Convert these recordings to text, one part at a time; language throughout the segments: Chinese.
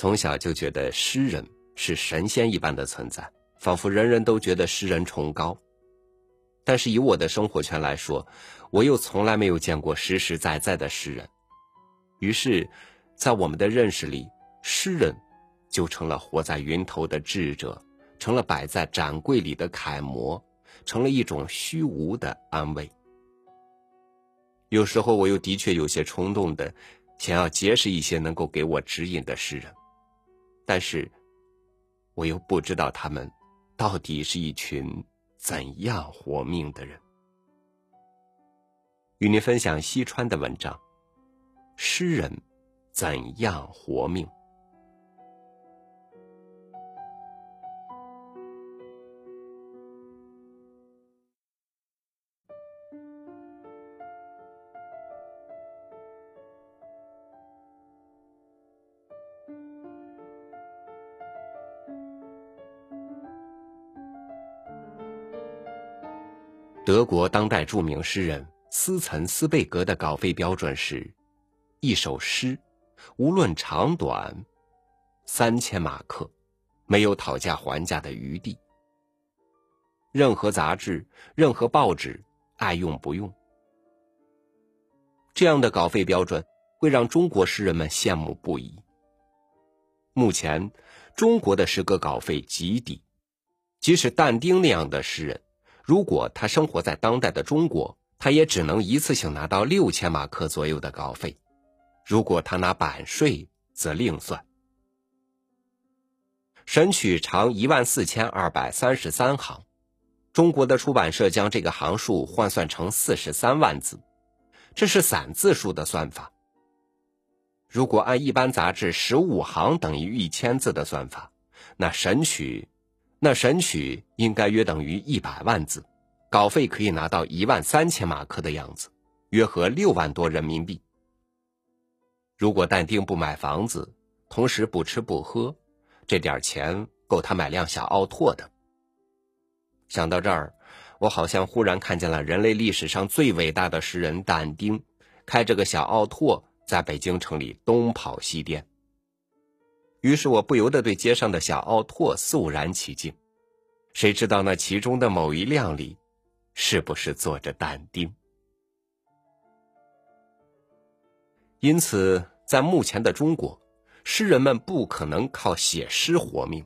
从小就觉得诗人是神仙一般的存在，仿佛人人都觉得诗人崇高。但是以我的生活圈来说，我又从来没有见过实实在在的诗人。于是，在我们的认识里，诗人就成了活在云头的智者，成了摆在展柜里的楷模，成了一种虚无的安慰。有时候，我又的确有些冲动的，想要结识一些能够给我指引的诗人。但是，我又不知道他们到底是一群怎样活命的人。与您分享西川的文章：诗人怎样活命。德国当代著名诗人斯岑斯贝格的稿费标准是：一首诗，无论长短，三千马克，没有讨价还价的余地。任何杂志、任何报纸，爱用不用。这样的稿费标准会让中国诗人们羡慕不已。目前，中国的诗歌稿费极低，即使但丁那样的诗人。如果他生活在当代的中国，他也只能一次性拿到六千马克左右的稿费。如果他拿版税，则另算。《神曲》长一万四千二百三十三行，中国的出版社将这个行数换算成四十三万字，这是散字数的算法。如果按一般杂志十五行等于一千字的算法，那《神曲》。那《神曲》应该约等于一百万字，稿费可以拿到一万三千马克的样子，约合六万多人民币。如果但丁不买房子，同时不吃不喝，这点钱够他买辆小奥拓的。想到这儿，我好像忽然看见了人类历史上最伟大的诗人但丁，开着个小奥拓在北京城里东跑西颠。于是我不由得对街上的小奥拓肃然起敬，谁知道那其中的某一辆里，是不是坐着但丁？因此，在目前的中国，诗人们不可能靠写诗活命，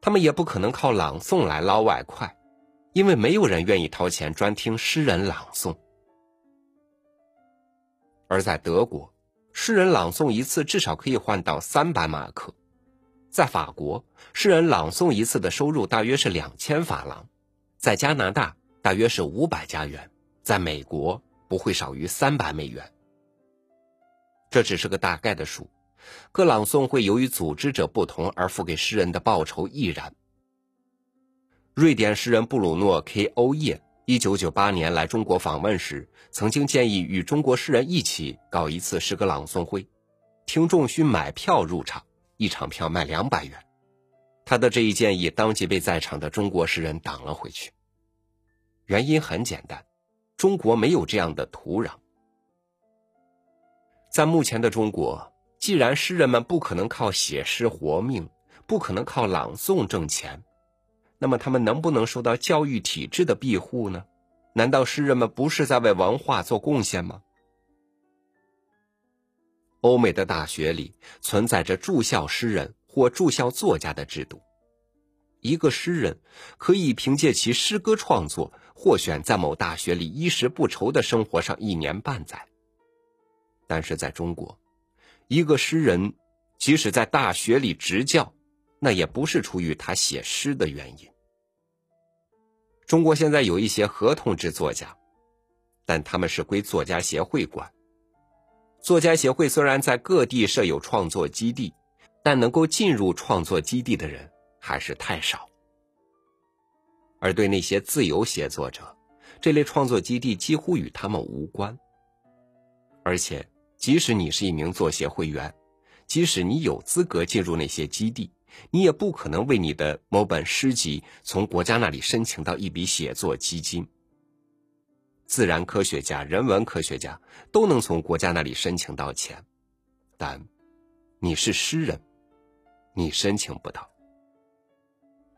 他们也不可能靠朗诵来捞外快，因为没有人愿意掏钱专听诗人朗诵。而在德国。诗人朗诵一次至少可以换到三百马克，在法国，诗人朗诵一次的收入大约是两千法郎，在加拿大大约是五百加元，在美国不会少于三百美元。这只是个大概的数，各朗诵会由于组织者不同而付给诗人的报酬亦然。瑞典诗人布鲁诺 ·K· 欧叶。一九九八年来中国访问时，曾经建议与中国诗人一起搞一次诗歌朗诵会，听众需买票入场，一场票卖两百元。他的这一建议当即被在场的中国诗人挡了回去。原因很简单，中国没有这样的土壤。在目前的中国，既然诗人们不可能靠写诗活命，不可能靠朗诵挣钱。那么他们能不能受到教育体制的庇护呢？难道诗人们不是在为文化做贡献吗？欧美的大学里存在着住校诗人或住校作家的制度，一个诗人可以凭借其诗歌创作获选在某大学里衣食不愁的生活上一年半载。但是在中国，一个诗人即使在大学里执教，那也不是出于他写诗的原因。中国现在有一些合同制作家，但他们是归作家协会管。作家协会虽然在各地设有创作基地，但能够进入创作基地的人还是太少。而对那些自由写作者，这类创作基地几乎与他们无关。而且，即使你是一名作协会员，即使你有资格进入那些基地。你也不可能为你的某本诗集从国家那里申请到一笔写作基金。自然科学家、人文科学家都能从国家那里申请到钱，但你是诗人，你申请不到，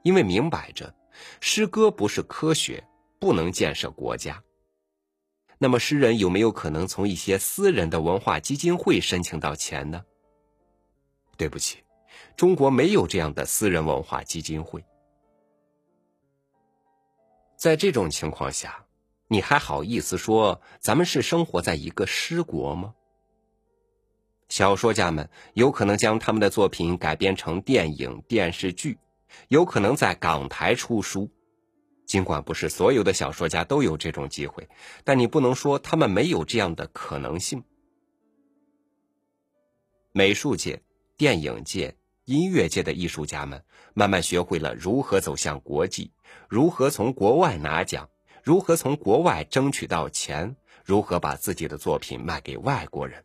因为明摆着，诗歌不是科学，不能建设国家。那么，诗人有没有可能从一些私人的文化基金会申请到钱呢？对不起，中国没有这样的私人文化基金会。在这种情况下，你还好意思说咱们是生活在一个诗国吗？小说家们有可能将他们的作品改编成电影、电视剧，有可能在港台出书。尽管不是所有的小说家都有这种机会，但你不能说他们没有这样的可能性。美术界、电影界、音乐界的艺术家们慢慢学会了如何走向国际，如何从国外拿奖，如何从国外争取到钱，如何把自己的作品卖给外国人。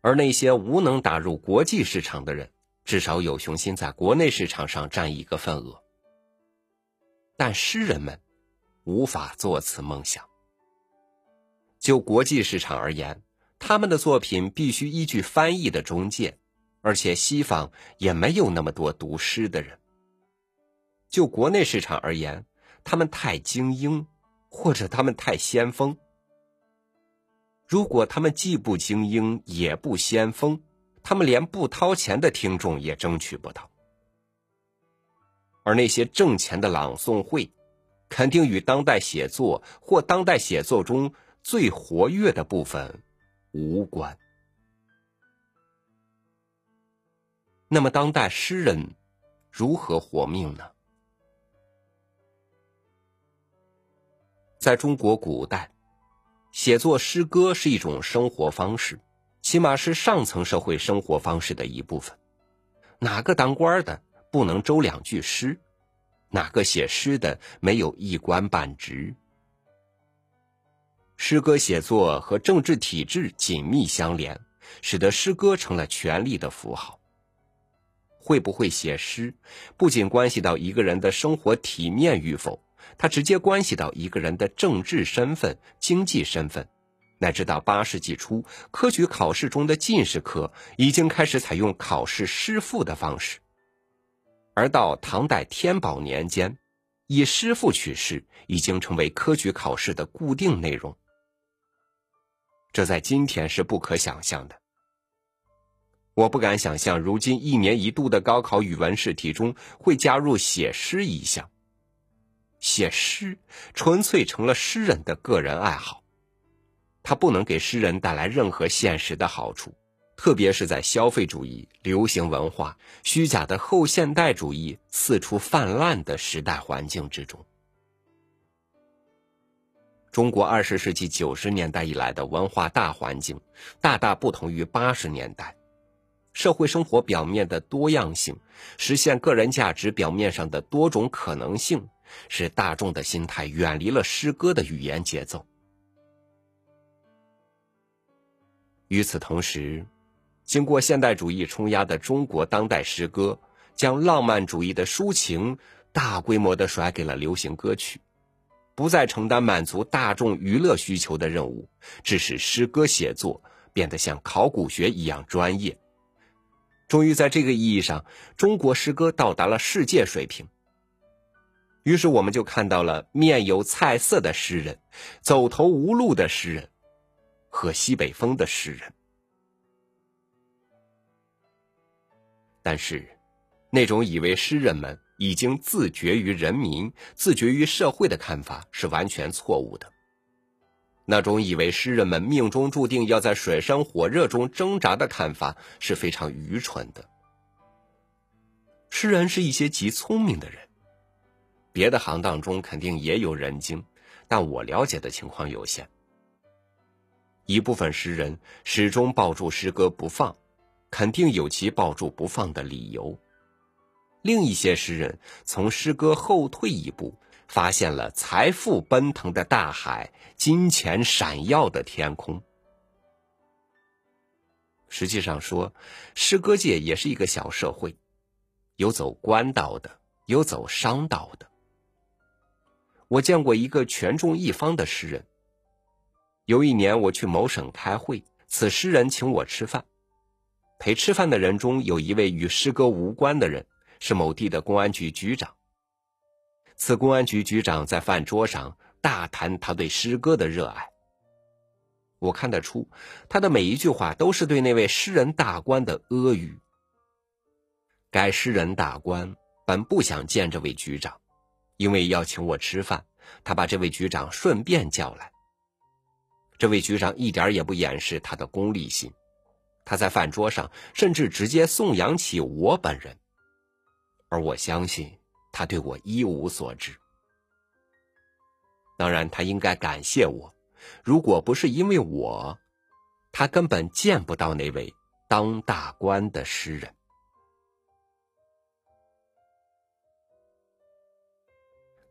而那些无能打入国际市场的人，至少有雄心在国内市场上占一个份额。但诗人们无法做此梦想。就国际市场而言，他们的作品必须依据翻译的中介，而且西方也没有那么多读诗的人。就国内市场而言，他们太精英，或者他们太先锋。如果他们既不精英也不先锋，他们连不掏钱的听众也争取不到。而那些挣钱的朗诵会，肯定与当代写作或当代写作中最活跃的部分无关。那么，当代诗人如何活命呢？在中国古代。写作诗歌是一种生活方式，起码是上层社会生活方式的一部分。哪个当官的不能周两句诗？哪个写诗的没有一官半职？诗歌写作和政治体制紧密相连，使得诗歌成了权力的符号。会不会写诗，不仅关系到一个人的生活体面与否。它直接关系到一个人的政治身份、经济身份，乃至到八世纪初，科举考试中的进士科已经开始采用考试诗赋的方式，而到唐代天宝年间，以诗赋取士已经成为科举考试的固定内容。这在今天是不可想象的。我不敢想象，如今一年一度的高考语文试题中会加入写诗一项。写诗纯粹成了诗人的个人爱好，它不能给诗人带来任何现实的好处，特别是在消费主义、流行文化、虚假的后现代主义四处泛滥的时代环境之中。中国二十世纪九十年代以来的文化大环境，大大不同于八十年代，社会生活表面的多样性，实现个人价值表面上的多种可能性。使大众的心态远离了诗歌的语言节奏。与此同时，经过现代主义冲压的中国当代诗歌，将浪漫主义的抒情大规模的甩给了流行歌曲，不再承担满足大众娱乐需求的任务，致使诗歌写作变得像考古学一样专业。终于在这个意义上，中国诗歌到达了世界水平。于是我们就看到了面有菜色的诗人，走投无路的诗人，和西北风的诗人。但是，那种以为诗人们已经自绝于人民、自绝于社会的看法是完全错误的。那种以为诗人们命中注定要在水深火热中挣扎的看法是非常愚蠢的。诗人是一些极聪明的人。别的行当中肯定也有人精，但我了解的情况有限。一部分诗人始终抱住诗歌不放，肯定有其抱住不放的理由；另一些诗人从诗歌后退一步，发现了财富奔腾的大海、金钱闪耀的天空。实际上说，诗歌界也是一个小社会，有走官道的，有走商道的。我见过一个权重一方的诗人。有一年我去某省开会，此诗人请我吃饭。陪吃饭的人中有一位与诗歌无关的人，是某地的公安局局长。此公安局局长在饭桌上大谈他对诗歌的热爱。我看得出，他的每一句话都是对那位诗人大官的阿谀。该诗人大官本不想见这位局长，因为要请我吃饭，他把这位局长顺便叫来。这位局长一点也不掩饰他的功利心，他在饭桌上甚至直接颂扬起我本人，而我相信他对我一无所知。当然，他应该感谢我，如果不是因为我，他根本见不到那位当大官的诗人。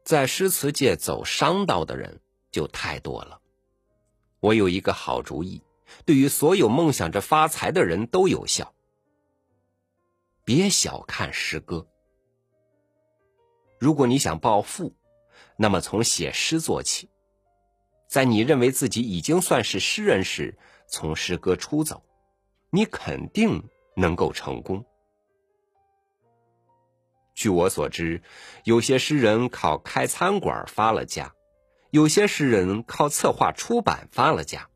在诗词界走商道的人就太多了。我有一个好主意，对于所有梦想着发财的人都有效。别小看诗歌。如果你想暴富，那么从写诗做起，在你认为自己已经算是诗人时，从诗歌出走，你肯定能够成功。据我所知，有些诗人靠开餐馆发了家，有些诗人靠策划出版发了家。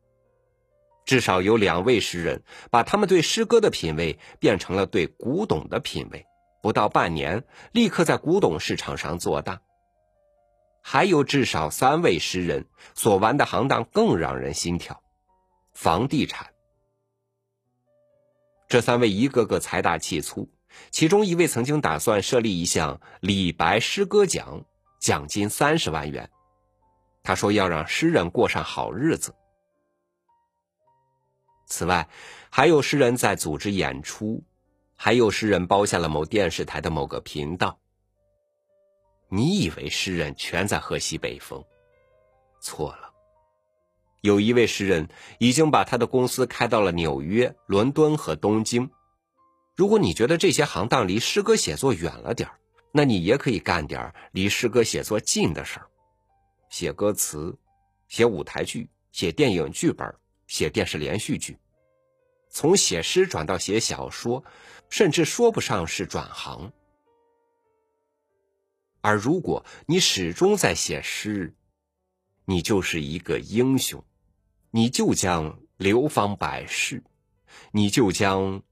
至少有两位诗人把他们对诗歌的品味变成了对古董的品味，不到半年，立刻在古董市场上做大。还有至少三位诗人所玩的行当更让人心跳，房地产。这三位一个个财大气粗。其中一位曾经打算设立一项李白诗歌奖，奖金三十万元。他说要让诗人过上好日子。此外，还有诗人在组织演出，还有诗人包下了某电视台的某个频道。你以为诗人全在喝西北风？错了，有一位诗人已经把他的公司开到了纽约、伦敦和东京。如果你觉得这些行当离诗歌写作远了点那你也可以干点离诗歌写作近的事儿，写歌词，写舞台剧，写电影剧本，写电视连续剧。从写诗转到写小说，甚至说不上是转行。而如果你始终在写诗，你就是一个英雄，你就将流芳百世，你就将。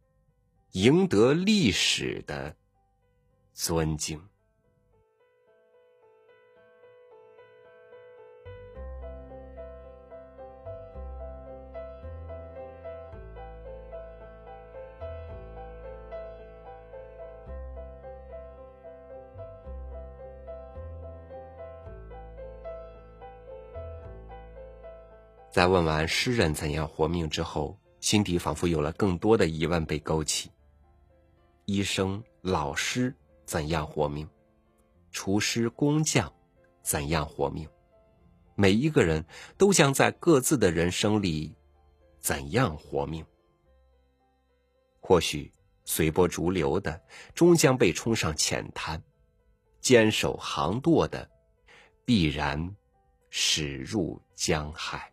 赢得历史的尊敬。在问完诗人怎样活命之后，心底仿佛有了更多的疑问被勾起。医生、老师怎样活命？厨师、工匠怎样活命？每一个人都将在各自的人生里怎样活命？或许随波逐流的，终将被冲上浅滩；坚守航舵的，必然驶入江海。